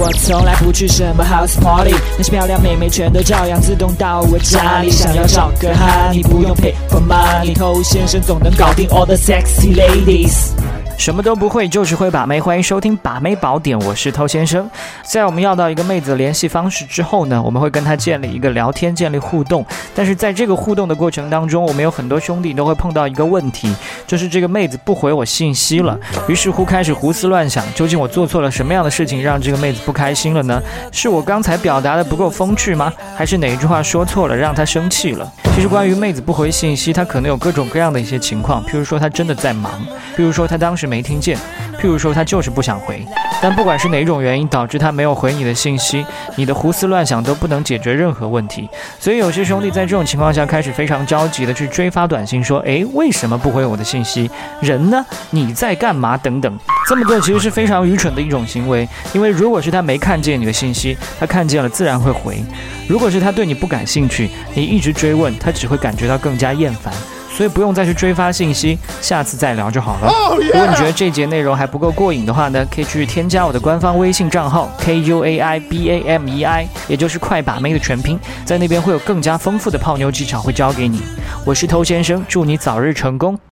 我从来不去什么 house party，那些漂亮妹妹全都照样自动到我家里。想要找个哈，你不用 pay for money，偷先生总能搞定 all the sexy ladies。什么都不会，就是会把妹。欢迎收听《把妹宝典》，我是偷先生。在我们要到一个妹子的联系方式之后呢，我们会跟她建立一个聊天，建立互动。但是在这个互动的过程当中，我们有很多兄弟都会碰到一个问题，就是这个妹子不回我信息了。于是乎开始胡思乱想，究竟我做错了什么样的事情让这个妹子不开心了呢？是我刚才表达的不够风趣吗？还是哪一句话说错了让她生气了？其实关于妹子不回信息，她可能有各种各样的一些情况，譬如说她真的在忙，譬如说她当时。没听见，譬如说他就是不想回，但不管是哪种原因导致他没有回你的信息，你的胡思乱想都不能解决任何问题。所以有些兄弟在这种情况下开始非常着急的去追发短信，说：“诶，为什么不回我的信息？人呢？你在干嘛？等等。”这么做其实是非常愚蠢的一种行为，因为如果是他没看见你的信息，他看见了自然会回；如果是他对你不感兴趣，你一直追问，他只会感觉到更加厌烦。所以不用再去追发信息，下次再聊就好了。如果你觉得这节内容还不够过瘾的话呢，可以去添加我的官方微信账号 k u a i b a m e i，也就是快把妹的全拼，在那边会有更加丰富的泡妞技巧会教给你。我是偷先生，祝你早日成功。